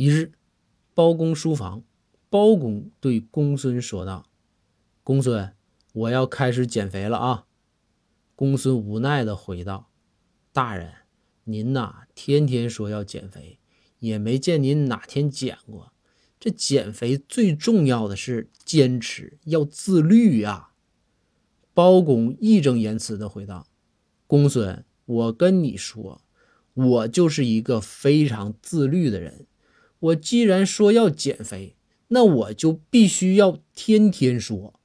一日，包公书房，包公对公孙说道：“公孙，我要开始减肥了啊！”公孙无奈的回道：“大人，您呐，天天说要减肥，也没见您哪天减过。这减肥最重要的是坚持，要自律呀。”包公义正言辞的回道：“公孙，我跟你说，我就是一个非常自律的人。”我既然说要减肥，那我就必须要天天说。